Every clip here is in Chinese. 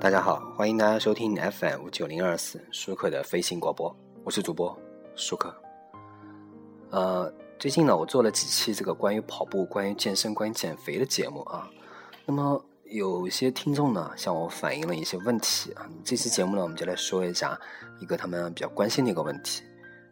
大家好，欢迎大家收听 FM 九零二四舒克的飞行广播，我是主播舒克。呃，最近呢，我做了几期这个关于跑步、关于健身、关于减肥的节目啊。那么有些听众呢向我反映了一些问题啊。这期节目呢，我们就来说一下一个他们比较关心的一个问题。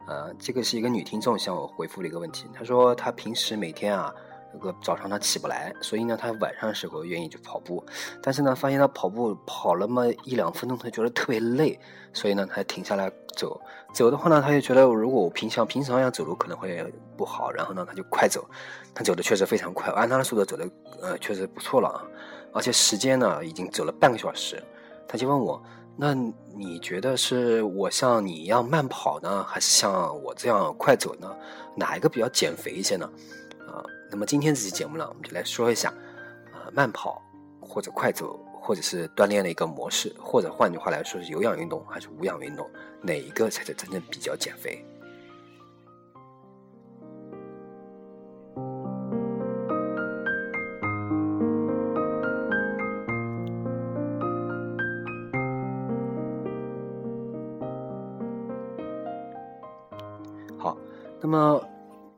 呃，这个是一个女听众向我回复了一个问题，她说她平时每天啊。这个早上他起不来，所以呢，他晚上的时候愿意去跑步，但是呢，发现他跑步跑了么一两分钟，他觉得特别累，所以呢，他停下来走。走的话呢，他就觉得如果我平常平常要走路可能会不好，然后呢，他就快走。他走的确实非常快，按他的速度走的，呃，确实不错了啊。而且时间呢，已经走了半个小时。他就问我，那你觉得是我像你一样慢跑呢，还是像我这样快走呢？哪一个比较减肥一些呢？那么今天这期节目呢，我们就来说一下，呃，慢跑或者快走，或者是锻炼的一个模式，或者换句话来说是有氧运动还是无氧运动，哪一个才是真正比较减肥？好，那么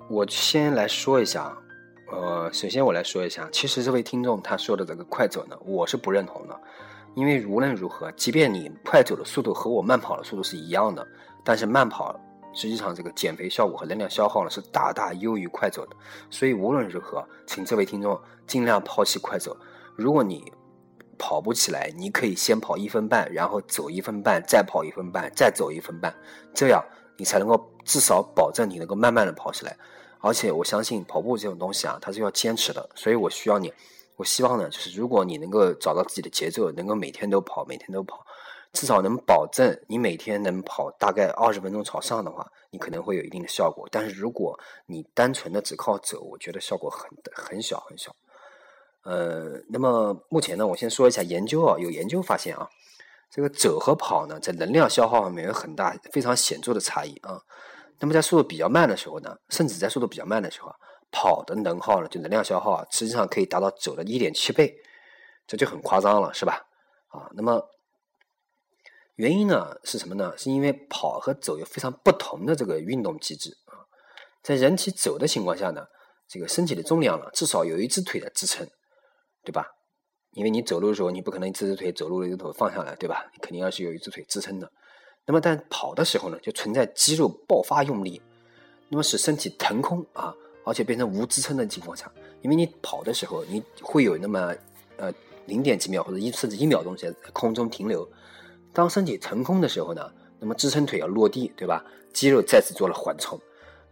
我先来说一下。首先我来说一下，其实这位听众他说的这个快走呢，我是不认同的，因为无论如何，即便你快走的速度和我慢跑的速度是一样的，但是慢跑实际上这个减肥效果和能量消耗呢是大大优于快走的，所以无论如何，请这位听众尽量抛弃快走。如果你跑不起来，你可以先跑一分半，然后走一分半，再跑一分半，再走一分半，这样你才能够至少保证你能够慢慢的跑起来。而且我相信跑步这种东西啊，它是要坚持的，所以我需要你。我希望呢，就是如果你能够找到自己的节奏，能够每天都跑，每天都跑，至少能保证你每天能跑大概二十分钟朝上的话，你可能会有一定的效果。但是如果你单纯的只靠走，我觉得效果很很小很小。呃，那么目前呢，我先说一下研究啊，有研究发现啊，这个走和跑呢，在能量消耗方面有很大非常显著的差异啊。那么在速度比较慢的时候呢，甚至在速度比较慢的时候，跑的能耗呢，就能量消耗啊，实际上可以达到走的一点七倍，这就很夸张了，是吧？啊，那么原因呢是什么呢？是因为跑和走有非常不同的这个运动机制啊。在人体走的情况下呢，这个身体的重量呢，至少有一只腿的支撑，对吧？因为你走路的时候，你不可能一只腿走路的一只腿放下来，对吧？你肯定要是有一只腿支撑的。那么，但跑的时候呢，就存在肌肉爆发用力，那么使身体腾空啊，而且变成无支撑的情况下，因为你跑的时候，你会有那么呃零点几秒或者一甚至一秒钟在空中停留。当身体腾空的时候呢，那么支撑腿要落地，对吧？肌肉再次做了缓冲。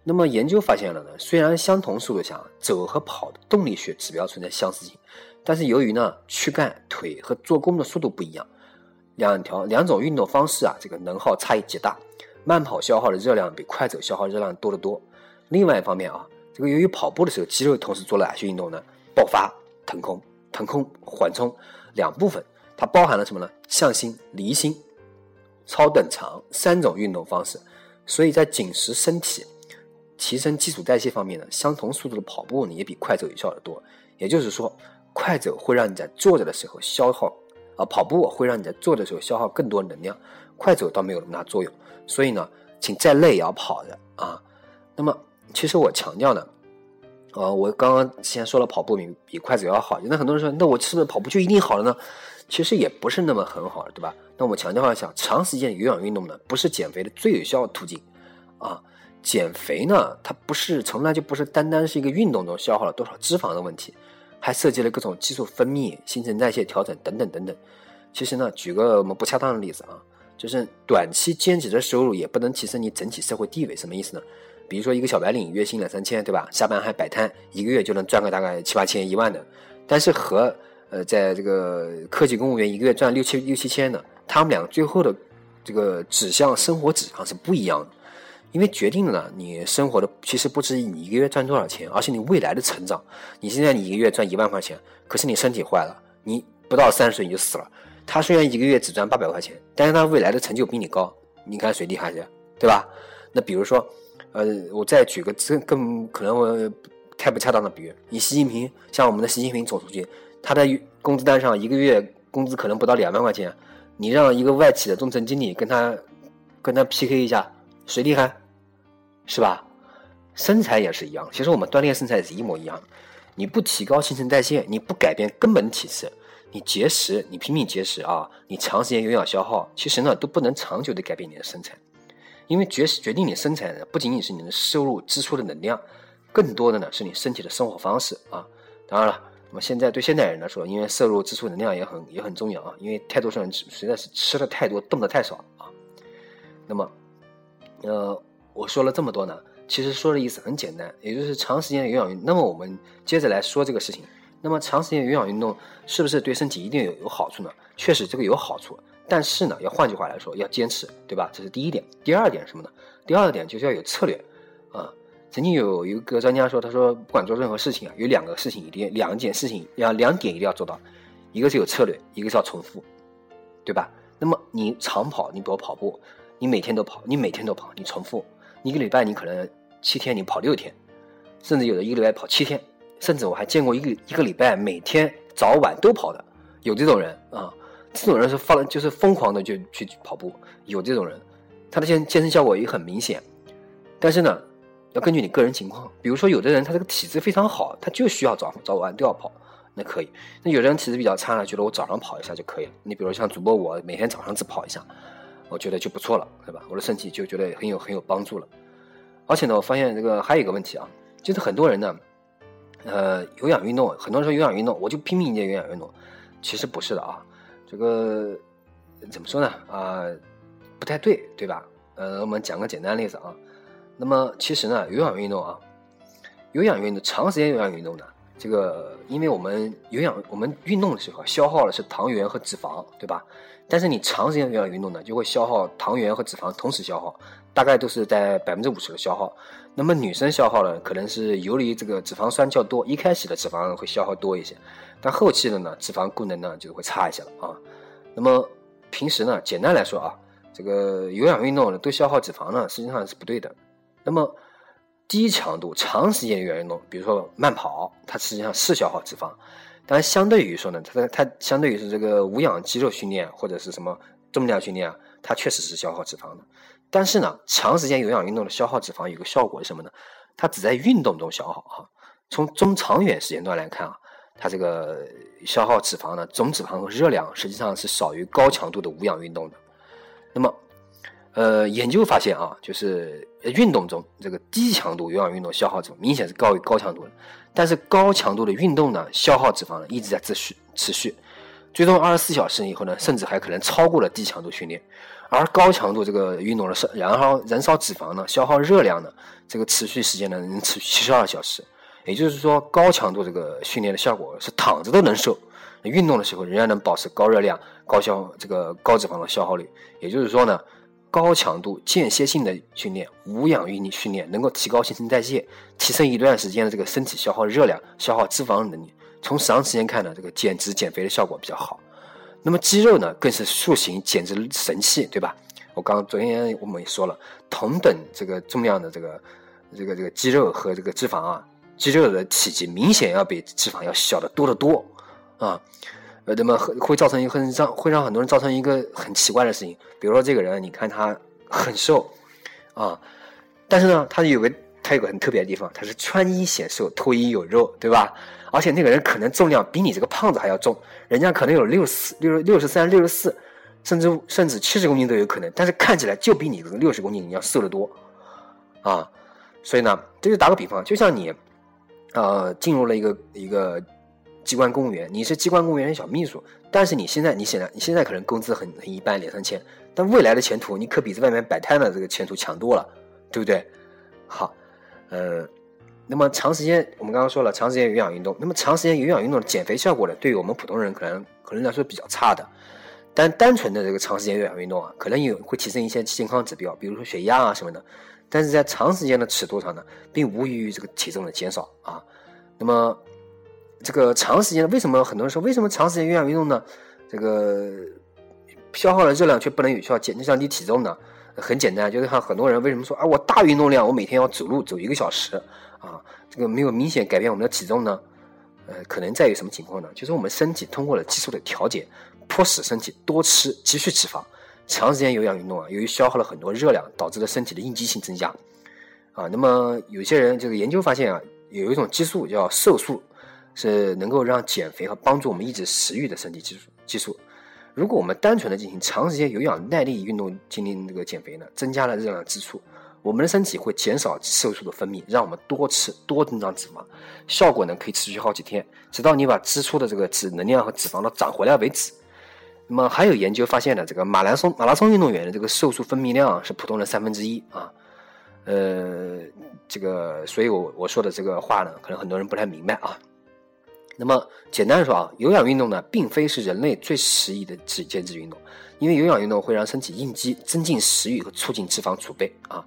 那么研究发现了呢，虽然相同速度下走和跑的动力学指标存在相似性，但是由于呢躯干、腿和做功的速度不一样。两条两种运动方式啊，这个能耗差异极大。慢跑消耗的热量比快走消耗热量多得多。另外一方面啊，这个由于跑步的时候肌肉同时做了哪些运动呢？爆发、腾空、腾空、缓冲两部分，它包含了什么呢？向心、离心、超等长三种运动方式。所以在紧实身体、提升基础代谢方面呢，相同速度的跑步呢也比快走有效的多。也就是说，快走会让你在坐着的时候消耗。啊，跑步会让你在做的时候消耗更多能量，快走倒没有那么大作用。所以呢，请再累也要跑的啊。那么，其实我强调呢，呃，我刚刚先说了跑步比比快走要好。那很多人说，那我是不是跑步就一定好了呢？其实也不是那么很好，对吧？那我们强调一下，长时间有氧运动呢，不是减肥的最有效途径啊。减肥呢，它不是从来就不是单单是一个运动中消耗了多少脂肪的问题。还涉及了各种激素分泌、新陈代谢调整等等等等。其实呢，举个我们不恰当的例子啊，就是短期兼职的收入也不能提升你整体社会地位。什么意思呢？比如说一个小白领，月薪两三千，对吧？下班还摆摊，一个月就能赚个大概七八千、一万的。但是和呃，在这个科技公务员一个月赚六七六七千的，他们俩最后的这个指向生活指向是不一样的。因为决定了，你生活的其实不止你一个月赚多少钱，而是你未来的成长。你现在你一个月赚一万块钱，可是你身体坏了，你不到三十岁你就死了。他虽然一个月只赚八百块钱，但是他未来的成就比你高，你看谁厉害些，对吧？那比如说，呃，我再举个更更可能我太不恰当的比喻，你习近平，像我们的习近平总书记，他的工资单上一个月工资可能不到两万块钱，你让一个外企的中层经理跟他跟他 PK 一下，谁厉害？是吧？身材也是一样，其实我们锻炼身材是一模一样。你不提高新陈代谢，你不改变根本体质，你节食，你拼命节食啊，你长时间有氧消耗，其实呢都不能长久的改变你的身材。因为决决定你身材的不仅仅是你的摄入支出的能量，更多的呢是你身体的生活方式啊。当然了，那么现在对现代人来说，因为摄入支出能量也很也很重要啊。因为太多人实在是吃的太多，动的太少啊。那么，呃，我说了这么多呢，其实说的意思很简单，也就是长时间有氧运动。那么我们接着来说这个事情。那么长时间有氧运动是不是对身体一定有有好处呢？确实这个有好处。但是呢，要换句话来说，要坚持，对吧？这是第一点。第二点什么呢？第二点就是要有策略啊。曾经有一个专家说，他说不管做任何事情啊，有两个事情一定两件事情要两点一定要做到，一个是有策略，一个是要重复，对吧？那么你长跑，你比如跑步，你每天都跑，你每天都跑，你重复，一个礼拜你可能七天你跑六天，甚至有的一个礼拜跑七天，甚至我还见过一个一个礼拜每天早晚都跑的，有这种人啊。这种人是发了，就是疯狂的就去跑步，有这种人，他的健健身效果也很明显。但是呢，要根据你个人情况，比如说有的人他这个体质非常好，他就需要早早晚都要跑，那可以。那有的人体质比较差呢，觉得我早上跑一下就可以了。你比如像主播我，每天早上只跑一下，我觉得就不错了，对吧？我的身体就觉得很有很有帮助了。而且呢，我发现这个还有一个问题啊，就是很多人呢，呃，有氧运动，很多人说有氧运动，我就拼命练有氧运动，其实不是的啊。这个怎么说呢？啊，不太对，对吧？呃，我们讲个简单例子啊。那么其实呢，有氧运动啊，有氧运动，长时间有氧运动呢，这个因为我们有氧，我们运动的时候消耗的是糖原和脂肪，对吧？但是你长时间有氧运动呢，就会消耗糖原和脂肪同时消耗，大概都是在百分之五十的消耗。那么女生消耗呢，可能是游离这个脂肪酸较多，一开始的脂肪会消耗多一些。但后期的呢，脂肪功能呢就会差一些了啊。那么平时呢，简单来说啊，这个有氧运动呢都消耗脂肪呢，实际上是不对的。那么低强度长时间有氧运动，比如说慢跑，它实际上是消耗脂肪。但相对于说呢，它它相对于是这个无氧肌肉训练或者是什么重量训练啊，它确实是消耗脂肪的。但是呢，长时间有氧运动的消耗脂肪有个效果是什么呢？它只在运动中消耗哈。从中长远时间段来看啊。它这个消耗脂肪呢，总脂肪和热量实际上是少于高强度的无氧运动的。那么，呃，研究发现啊，就是运动中这个低强度有氧运动消耗脂明显是高于高强度的，但是高强度的运动呢，消耗脂肪呢一直在持续持续，最终二十四小时以后呢，甚至还可能超过了低强度训练。而高强度这个运动的烧燃烧燃烧脂肪呢，消耗热量呢，这个持续时间呢能持续七十二小时。也就是说，高强度这个训练的效果是躺着都能瘦，运动的时候仍然能保持高热量、高消这个高脂肪的消耗率。也就是说呢，高强度间歇性的训练、无氧运动训练能够提高新陈代谢，提升一段时间的这个身体消耗热量、消耗脂肪的能力。从长时间看呢，这个减脂减肥的效果比较好。那么肌肉呢，更是塑形减脂神器，对吧？我刚昨天我们也说了，同等这个重量的这个这个这个肌肉和这个脂肪啊。肌肉的体积明显要比脂肪要小得多得多，啊，呃，那么会造成一个很让会让很多人造成一个很奇怪的事情，比如说这个人，你看他很瘦，啊，但是呢，他有个他有个很特别的地方，他是穿衣显瘦，脱衣有肉，对吧？而且那个人可能重量比你这个胖子还要重，人家可能有六十六六十三、六十四，甚至甚至七十公斤都有可能，但是看起来就比你这个六十公斤你要瘦得多，啊，所以呢，这就打个比方，就像你。呃，进入了一个一个机关公务员，你是机关公务员的小秘书，但是你现在，你现在，你现在可能工资很很一般，两三千，但未来的前途，你可比在外面摆摊的这个前途强多了，对不对？好，呃，那么长时间，我们刚刚说了，长时间有氧运动，那么长时间有氧运动的减肥效果呢，对于我们普通人可能可能来说比较差的，但单纯的这个长时间有氧运动啊，可能有会提升一些健康指标，比如说血压啊什么的。但是在长时间的尺度上呢，并无异于这个体重的减少啊。那么，这个长时间为什么很多人说为什么长时间有氧运动呢？这个消耗的热量却不能有效减降低体重呢？很简单，就是看很多人为什么说啊，我大运动量，我每天要走路走一个小时啊，这个没有明显改变我们的体重呢？呃，可能在于什么情况呢？就是我们身体通过了激素的调节，迫使身体多吃积蓄脂肪。长时间有氧运动啊，由于消耗了很多热量，导致了身体的应激性增加。啊，那么有些人这个研究发现啊，有一种激素叫瘦素，是能够让减肥和帮助我们抑制食欲的身体激素。激素，如果我们单纯的进行长时间有氧耐力运动进行这个减肥呢，增加了热量支出。我们的身体会减少瘦素的分泌，让我们多吃多增长脂肪，效果呢可以持续好几天，直到你把支出的这个脂能量和脂肪都长回来为止。那么还有研究发现呢，这个马拉松马拉松运动员的这个瘦素分泌量是普通人三分之一啊。呃，这个所以我我说的这个话呢，可能很多人不太明白啊。那么简单的说啊，有氧运动呢，并非是人类最适宜的减减脂运动，因为有氧运动会让身体应激，增进食欲和促进脂肪储备啊。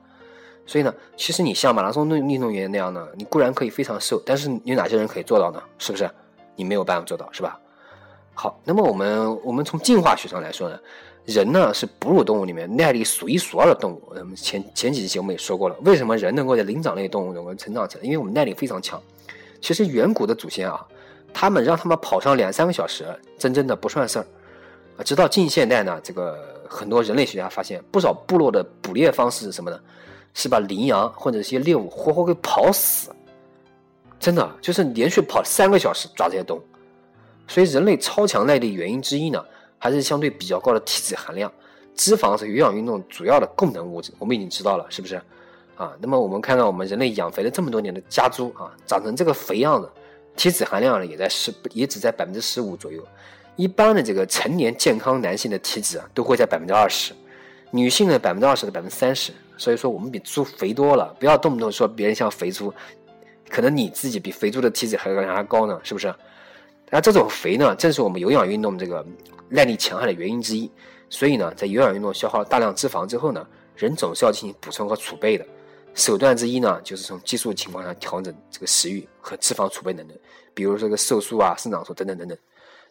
所以呢，其实你像马拉松运运动员那样呢，你固然可以非常瘦，但是有哪些人可以做到呢？是不是？你没有办法做到，是吧？好，那么我们我们从进化学上来说呢，人呢是哺乳动物里面耐力数一数二的动物。我们前前几期节目也说过了，为什么人能够在灵长类动物中成长起来？因为我们耐力非常强。其实远古的祖先啊，他们让他们跑上两三个小时，真正的不算事儿啊。直到近现代呢，这个很多人类学家发现，不少部落的捕猎方式是什么呢？是把羚羊或者一些猎物活活给跑死，真的就是连续跑三个小时抓这些动物。所以人类超强耐力原因之一呢，还是相对比较高的体脂含量。脂肪是有氧运动主要的供能物质，我们已经知道了，是不是？啊，那么我们看看我们人类养肥了这么多年的家猪啊，长成这个肥样子，体脂含量呢也在十，也只在百分之十五左右。一般的这个成年健康男性的体脂啊，都会在百分之二十，女性呢百分之二十到百分之三十。所以说我们比猪肥多了，不要动不动说别人像肥猪，可能你自己比肥猪的体脂还还高呢，是不是？那这种肥呢，正是我们有氧运动这个耐力强悍的原因之一。所以呢，在有氧运动消耗大量脂肪之后呢，人总是要进行补充和储备的。手段之一呢，就是从激素情况下调整这个食欲和脂肪储备能力，比如这个瘦素啊、生长素等等等等。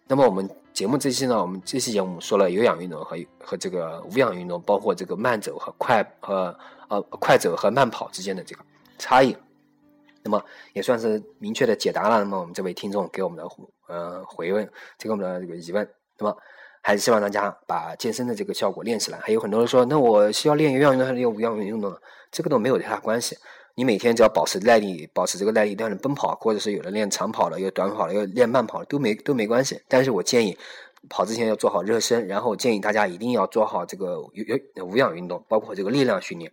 那么我们节目这期呢，我们这期节目说了有氧运动和和这个无氧运动，包括这个慢走和快和呃快走和慢跑之间的这个差异，那么也算是明确的解答了。那么我们这位听众给我们的呃回问，这个我们的这个疑问，那么还是希望大家把健身的这个效果练起来。还有很多人说，那我需要练有氧运动还是练无氧运动呢？这个都没有太大关系。你每天只要保持耐力，保持这个耐力，练奔跑，或者是有的练长跑了，有短跑了，有练慢跑了，都没都没关系。但是我建议跑之前要做好热身，然后建议大家一定要做好这个有有无氧运动，包括这个力量训练。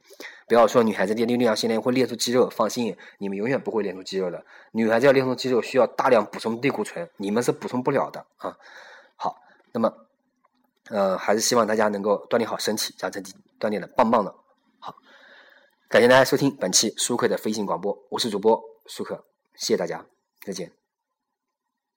不要说女孩子练力量训练会练出肌肉，放心，你们永远不会练出肌肉的。女孩子要练出肌肉，需要大量补充类固醇，你们是补充不了的啊。好，那么呃，还是希望大家能够锻炼好身体，让身体锻炼的棒棒的。好感谢大家收听本期舒克的飞行广播，我是主播舒克，谢谢大家，再见。